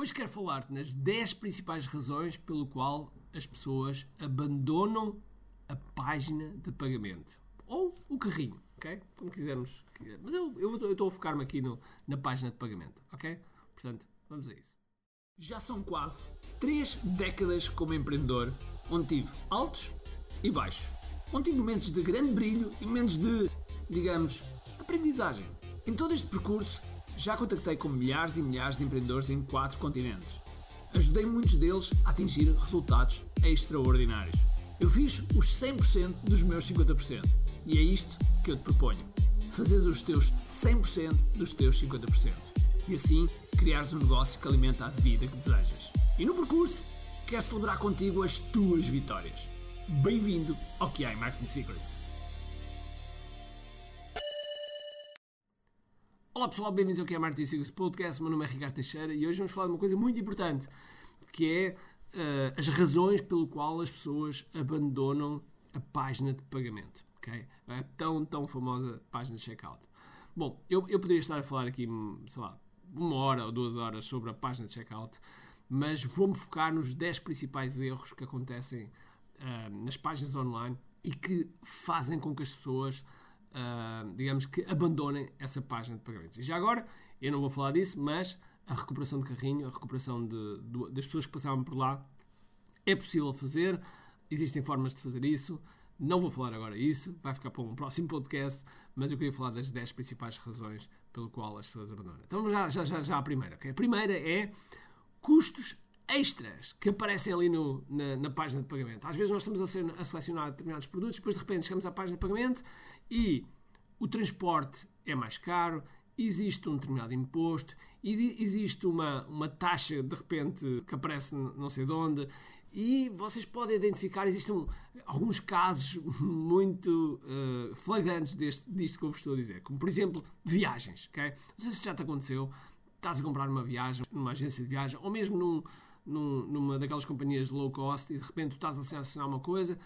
Hoje quero falar-te nas 10 principais razões pelo qual as pessoas abandonam a página de pagamento. Ou o carrinho, ok? Como quisermos. Mas eu, eu estou a focar-me aqui no, na página de pagamento, ok? Portanto, vamos a isso. Já são quase 3 décadas como empreendedor, onde tive altos e baixos. Onde tive momentos de grande brilho e momentos de, digamos, aprendizagem. Em todo este percurso, já contactei com milhares e milhares de empreendedores em quatro continentes. Ajudei muitos deles a atingir resultados extraordinários. Eu fiz os 100% dos meus 50%. E é isto que eu te proponho. Fazeres os teus 100% dos teus 50%. E assim criares um negócio que alimenta a vida que desejas. E no percurso, quero celebrar contigo as tuas vitórias. Bem-vindo ao QI Marketing Secrets. Olá pessoal, bem-vindos ao que é Martin Sigos Podcast. Meu nome é Ricardo Teixeira e hoje vamos falar de uma coisa muito importante que é uh, as razões pelo qual as pessoas abandonam a página de pagamento. Okay? A tão, tão famosa página de checkout. Bom, eu, eu poderia estar a falar aqui, sei lá, uma hora ou duas horas sobre a página de checkout, mas vou-me focar nos 10 principais erros que acontecem uh, nas páginas online e que fazem com que as pessoas uh, digamos que abandonem essa página de pagamentos. E já agora, eu não vou falar disso, mas a recuperação de carrinho, a recuperação de, de, das pessoas que passavam por lá, é possível fazer, existem formas de fazer isso. Não vou falar agora isso, vai ficar para um próximo podcast, mas eu queria falar das 10 principais razões pelo qual as pessoas abandonam. Então já, já, já, já a primeira. A primeira é custos extras que aparecem ali no, na, na, página de pagamento. Às vezes nós estamos a, selecionar determinados produtos, depois de repente chegamos à página de pagamento e o transporte é mais caro, existe um determinado imposto, existe uma, uma taxa de repente que aparece não sei de onde, e vocês podem identificar, existem alguns casos muito uh, flagrantes deste, disto que eu vos estou a dizer, como por exemplo viagens, ok? Não sei se já te aconteceu, estás a comprar uma viagem numa agência de viagem, ou mesmo num, num, numa daquelas companhias low cost e de repente tu estás a selecionar uma coisa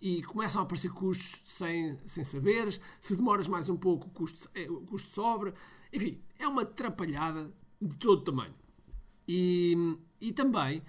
e começam a aparecer custos sem, sem saberes, se demoras mais um pouco o custo, é, o custo sobra, enfim, é uma atrapalhada de todo tamanho. E, e também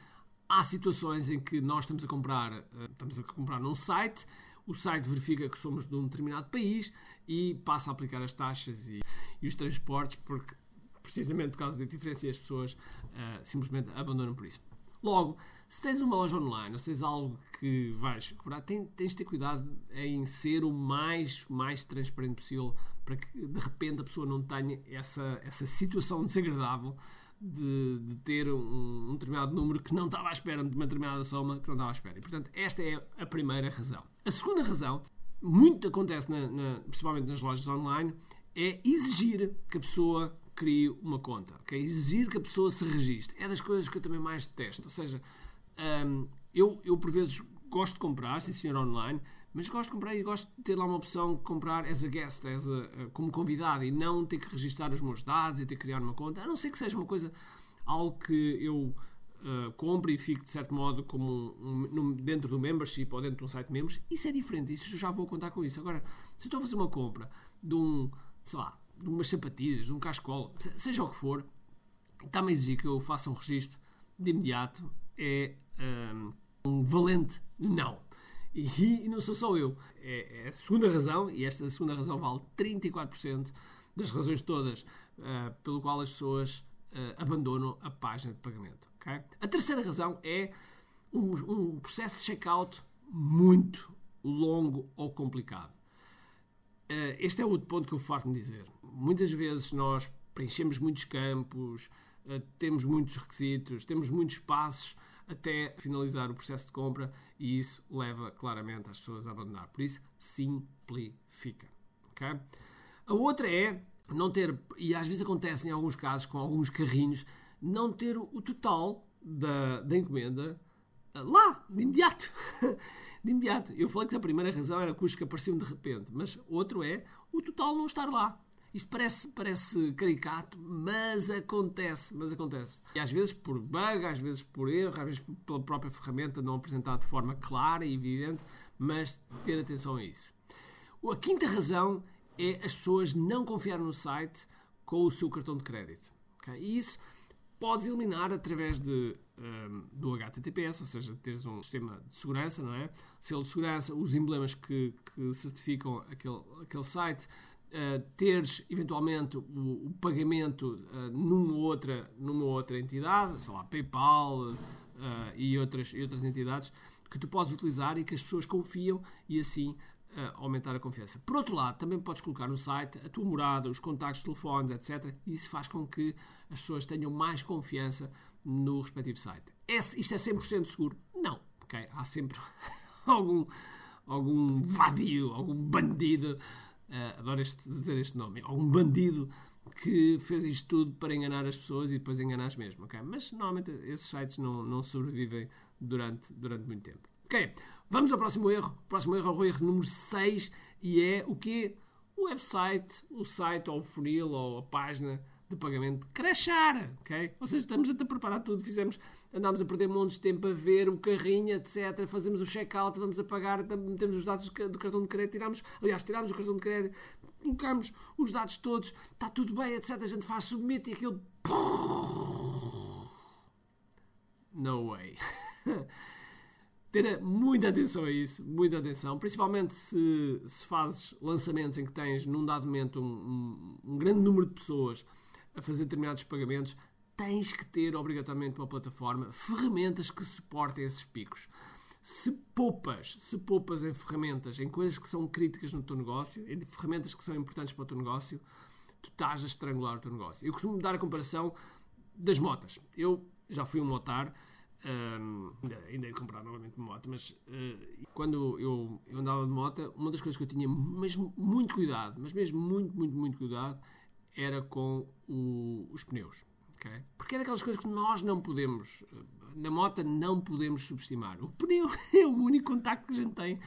há situações em que nós estamos a comprar, eh, estamos a comprar num site, o site verifica que somos de um determinado país e passa a aplicar as taxas e, e os transportes porque precisamente por causa da diferença e as pessoas uh, simplesmente abandonam por isso. Logo, se tens uma loja online ou se tens algo que vais cobrar, tens, de ter cuidado em ser o mais, mais transparente possível para que de repente a pessoa não tenha essa, essa situação desagradável de, de ter um, um, determinado número que não estava à espera, de uma determinada soma que não estava à espera. E, portanto, esta é a primeira razão. A segunda razão, muito acontece na, na, principalmente nas lojas online, é exigir que a pessoa crie uma conta, ok? Exigir que a pessoa se registre. É das coisas que eu também mais detesto. Ou seja, um, eu, eu por vezes gosto de comprar, sim senhor, online, mas gosto de comprar e gosto de ter lá uma opção de comprar as a guest, as a, como convidado, e não ter que registrar os meus dados e ter que criar uma conta, a não ser que seja uma coisa, algo que eu uh, compre e fique de certo modo como um, um, dentro do membership ou dentro de um site de membros, isso é diferente, isso já vou contar com isso. Agora, se eu estou a fazer uma compra de um, sei lá, umas sapatilhas, um cascola, seja o que for, está-me a exigir que eu faça um registro de imediato, é um, um valente não. E, e, não sou só eu. É, é, a segunda razão, e esta segunda razão vale 34% das razões todas uh, pelo qual as pessoas uh, abandonam a página de pagamento. Okay? A terceira razão é um, um processo de checkout muito longo ou complicado. Uh, este é outro ponto que eu farto-me dizer. Muitas vezes nós preenchemos muitos campos, uh, temos muitos requisitos, temos muitos passos até finalizar o processo de compra e isso leva claramente as pessoas a abandonar. Por isso, simplifica. Okay? A outra é não ter, e às vezes acontece em alguns casos com alguns carrinhos, não ter o total da, da encomenda lá, de imediato. de imediato. Eu falei que a primeira razão era custos que apareciam de repente, mas outro é o total não estar lá. Isto parece, parece caricato, mas acontece, mas acontece. E às vezes por bug, às vezes por erro, às vezes pela própria ferramenta não apresentar de forma clara e evidente, mas ter atenção a isso. A quinta razão é as pessoas não confiar no site com o seu cartão de crédito. Okay? E isso podes eliminar através de, um, do HTTPS, ou seja, teres um sistema de segurança, não é? Selo de segurança, os emblemas que, que certificam aquele, aquele site, uh, teres eventualmente o, o pagamento uh, numa, outra, numa outra entidade, sei lá, PayPal uh, e, outras, e outras entidades que tu podes utilizar e que as pessoas confiam e assim aumentar a confiança. Por outro lado, também podes colocar no site a tua morada, os contactos, telefones, etc. E isso faz com que as pessoas tenham mais confiança no respectivo site. É, isto é 100% seguro? Não. Okay? Há sempre algum, algum vadio, algum bandido, uh, adoro este, dizer este nome, algum bandido que fez isto tudo para enganar as pessoas e depois enganar mesmo. Okay? Mas normalmente esses sites não, não sobrevivem durante, durante muito tempo. Ok, vamos ao próximo erro. O próximo erro é o erro número 6 e é o que? O website, o site ou o funil ou a página de pagamento crashar, ok? Ou seja, estamos a preparar tudo, fizemos, andámos a perder montes de tempo a ver o carrinho, etc. Fazemos o check-out, vamos a pagar, metemos os dados do cartão de crédito, tiramos, aliás, tiramos o cartão de crédito, colocamos os dados todos, está tudo bem, etc. A gente faz submit e aquilo. No way. ter muita atenção a isso, muita atenção, principalmente se, se fazes lançamentos em que tens num dado momento um, um, um, grande número de pessoas a fazer determinados pagamentos, tens que ter obrigatoriamente uma plataforma, ferramentas que suportem esses picos. Se poupas, se poupas em ferramentas, em coisas que são críticas no teu negócio, em ferramentas que são importantes para o teu negócio, tu estás a estrangular o teu negócio. Eu costumo dar a comparação das motas. Eu já fui um motar, um, ainda, ainda de comprar novamente uma moto, mas uh, quando eu, eu andava de moto, uma das coisas que eu tinha mesmo muito cuidado, mas mesmo muito, muito, muito cuidado, era com o, os pneus. Okay? Porque é daquelas coisas que nós não podemos, na moto, não podemos subestimar. O pneu é o único contacto que a gente tem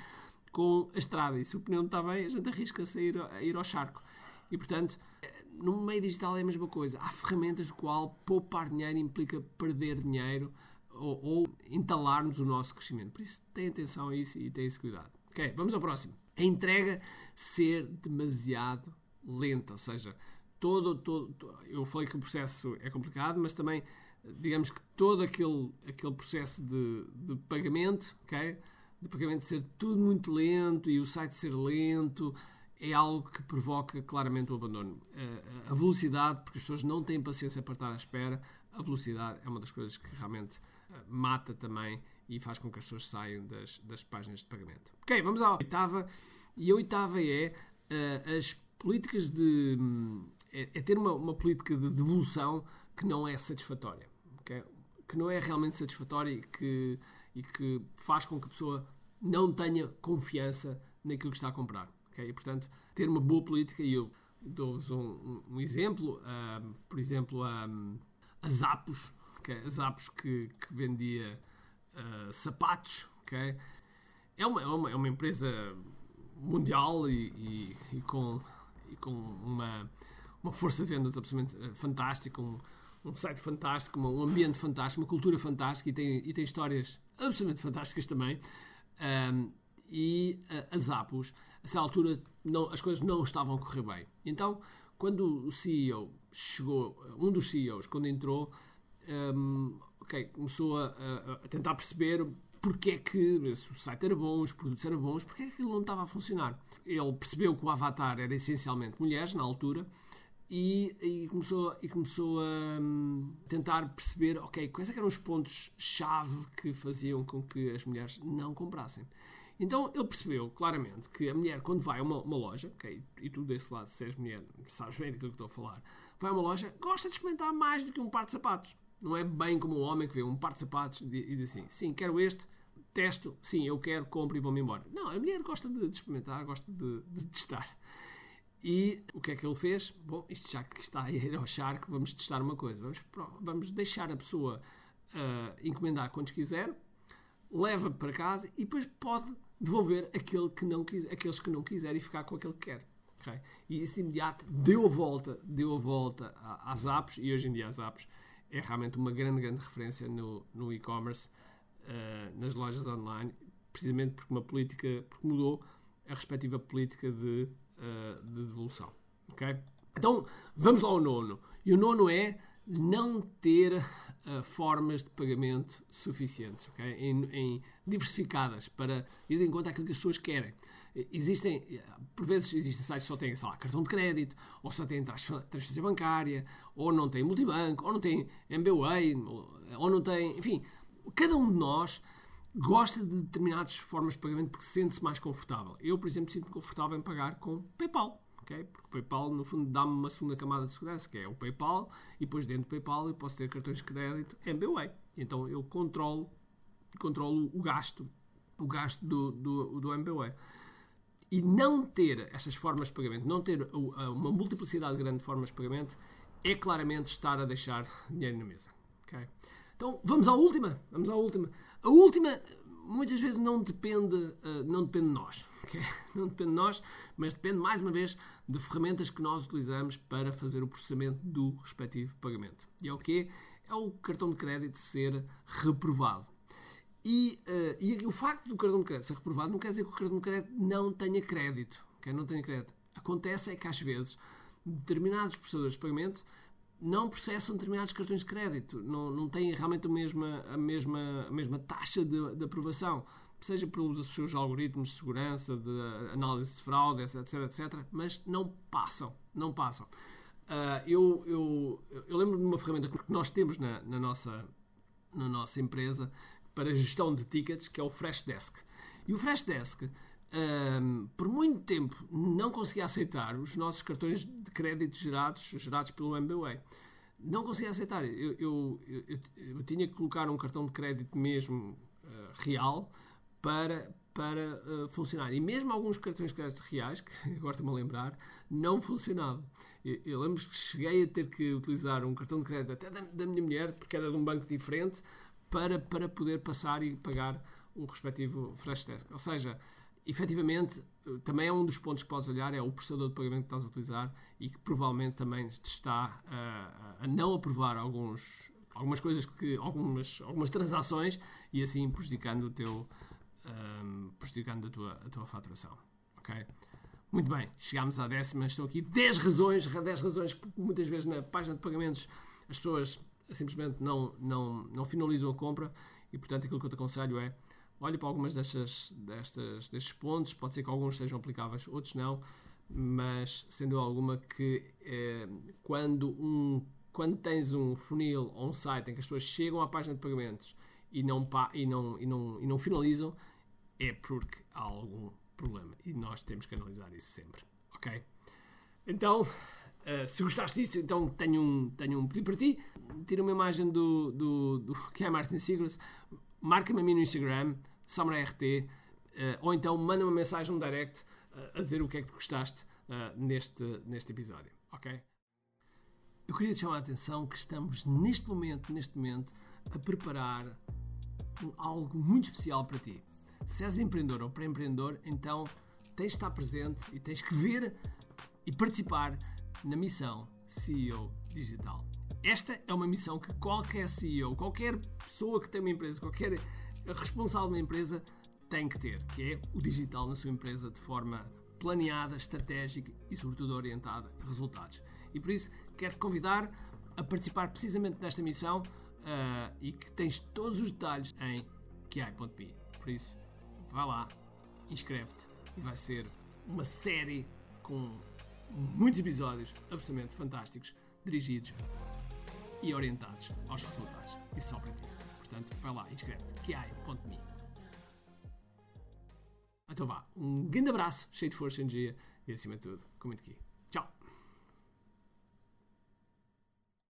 com a estrada. E se o pneu não está bem, a gente arrisca-se a ir, a ir ao charco. E portanto, no meio digital é a mesma coisa. Há ferramentas qual poupar dinheiro implica perder dinheiro ou, ou entalar-nos o nosso crescimento. Por isso, tem atenção a isso e tem esse cuidado. Ok, vamos ao próximo. A entrega ser demasiado lenta, ou seja, todo, todo, eu falei que o processo é complicado, mas também, digamos que todo aquele, aquele processo de, de pagamento, ok? De pagamento ser tudo muito lento e o site ser lento, é algo que provoca claramente o abandono. A velocidade, porque as pessoas não têm paciência para estar à espera, a velocidade é uma das coisas que realmente mata também e faz com que as pessoas saiam das, das páginas de pagamento. Ok, vamos à oitava. E a oitava é uh, as políticas de. É, é ter uma, uma, política de devolução que não é satisfatória. Okay? Que não é realmente satisfatória e que, e que faz com que a pessoa não tenha confiança naquilo que está a comprar. Okay? E, portanto, ter uma boa política, e eu dou-vos um, um, exemplo, uh, por exemplo, a Zappos okay? a que, que vendia uh, sapatos, okay? é, uma, é, uma, é uma empresa mundial e, e, e com, e com uma, uma força de vendas absolutamente ah, fantástica, um, um site fantástico, um ambiente fantástico, uma cultura fantástica e tem, e tem histórias absolutamente fantásticas também. Um, e uh, a Zappos, a essa altura, não, as coisas não estavam a correr bem. Então, quando o CEO chegou, um dos CEOs, quando entrou, um, okay, começou a, a, tentar perceber porque é que se o site era bom, os produtos eram bons, porque é que aquilo não estava a funcionar. Ele percebeu que o avatar era essencialmente mulheres na altura e, e começou, e começou a um, tentar perceber, ok, quais é eram os pontos-chave que faziam com que as mulheres não comprassem. Então ele percebeu claramente que a mulher, quando vai a uma, uma loja, okay, e tu desse lado, se és mulher, sabes bem daquilo que estou a falar, vai a uma loja, gosta de experimentar mais do que um par de sapatos. Não é bem como o homem que vê um par de sapatos e diz assim: sim, quero este, testo, sim, eu quero, compro e vou-me embora. Não, a mulher gosta de, de experimentar, gosta de, de, testar. E o que é que ele fez? Bom, isto já que está a ir ao charco, vamos testar uma coisa. Vamos, vamos deixar a pessoa uh, encomendar quantos quiser, leva para casa e depois pode devolver aquele que não quiser, aqueles que não quiser e ficar com aquele que quer. Okay? E isso de imediato deu a volta, deu a volta às apps e hoje em dia as apps é realmente uma grande, grande referência no, no e-commerce, uh, nas lojas online, precisamente porque uma política, porque mudou a respectiva política de, uh, de devolução. Okay? Então, vamos lá ao nono. E o nono é não ter uh, formas de pagamento suficientes, okay? em, em, diversificadas para ir de encontro àquilo que as pessoas querem. Existem, por vezes, existem sites que só têm, sei lá, cartão de crédito, ou só têm transferência bancária, ou não têm multibanco, ou não têm MBWay, ou não têm, enfim, cada um de nós gosta de determinadas formas de pagamento porque sente-se mais confortável. Eu, por exemplo, sinto-me confortável em pagar com PayPal. Okay? Porque o PayPal, no fundo, dá-me uma segunda camada de segurança, que é o PayPal, e depois dentro do PayPal eu posso ter cartões de crédito MBWay. Então eu controlo, controlo o gasto, o gasto do, do, do MBWay. E não ter estas formas de pagamento, não ter uma multiplicidade grande de formas de pagamento, é claramente estar a deixar dinheiro na mesa. Okay? Então vamos à última. Vamos à última. A última muitas vezes não depende, uh, não depende de nós. Okay? Não depende de nós, mas depende, mais uma vez, de ferramentas que nós utilizamos para fazer o processamento do respectivo pagamento. E é o quê? É o cartão de crédito ser reprovado. E, uh, e o facto do cartão de crédito ser reprovado não quer dizer que o cartão de crédito não tenha crédito. Okay? Não tenha crédito. Acontece é que, às vezes, determinados processadores de pagamento não processam determinados cartões de crédito, não, não têm realmente a mesma, a mesma, a mesma taxa de, de aprovação, seja pelos seus algoritmos de segurança, de análise de fraude, etc, etc, mas não passam, não passam. Uh, eu, eu, eu lembro de uma ferramenta que nós temos na, na, nossa, na nossa empresa para gestão de tickets, que é o Freshdesk. E o Freshdesk um, por muito tempo não conseguia aceitar os nossos cartões de crédito gerados, gerados pelo MBWay. Não conseguia aceitar. Eu, eu, eu, eu tinha que colocar um cartão de crédito mesmo uh, real para, para uh, funcionar. E mesmo alguns cartões de crédito reais, que agora estou-me a lembrar, não funcionavam. Eu, eu lembro que cheguei a ter que utilizar um cartão de crédito até da, da minha mulher, porque era de um banco diferente, para, para poder passar e pagar o respectivo flash desk. Ou seja, efetivamente, também é um dos pontos que podes olhar, é o processador de pagamento que estás a utilizar e que provavelmente também te está a, a não aprovar alguns, algumas coisas, que, algumas, algumas transações e assim prejudicando, o teu, um, prejudicando a, tua, a tua faturação. ok Muito bem, chegámos à décima, estão aqui 10 razões, 10 razões que muitas vezes na página de pagamentos as pessoas simplesmente não, não, não finalizam a compra e portanto aquilo que eu te aconselho é olhe para algumas destas, destas, destes pontos, pode ser que alguns sejam aplicáveis, outros não, mas sendo alguma que eh, quando, um, quando tens um funil ou um site em que as pessoas chegam à página de pagamentos e não, e não, e não, e não finalizam, é porque há algum problema. E nós temos que analisar isso sempre, ok? Então, uh, se gostaste disto, então tenho um, tenho um pedido para ti, tira uma imagem do, do, do que é Martin Secrets, marca-me a mim no Instagram, SamuraiRT, uh, eh, ou então manda uma mensagem no direct uh, a dizer o que é que gostaste uh, neste, neste episódio, ok? Eu queria te chamar a atenção que estamos neste momento, neste momento, a preparar algo muito especial para ti. Se és empreendedor ou pré-empreendedor, então tens de estar presente e tens que ver e participar na missão CEO Digital. Esta é uma missão que qualquer CEO, qualquer pessoa que tem uma empresa, qualquer responsável de uma empresa tem que ter, que é o digital na sua empresa de forma planeada, estratégica e, sobretudo, orientada a resultados. E por isso quero-te convidar a participar precisamente desta missão uh, e que tens todos os detalhes em kiai.me. Por isso, vai lá, inscreve-te e vai ser uma série com muitos episódios absolutamente fantásticos dirigidos e orientados aos resultados. E só para ti. Portanto, vai lá, inscreve-te. kiai.me Então vá, um grande abraço, cheio de força e energia e acima de tudo, com muito aqui.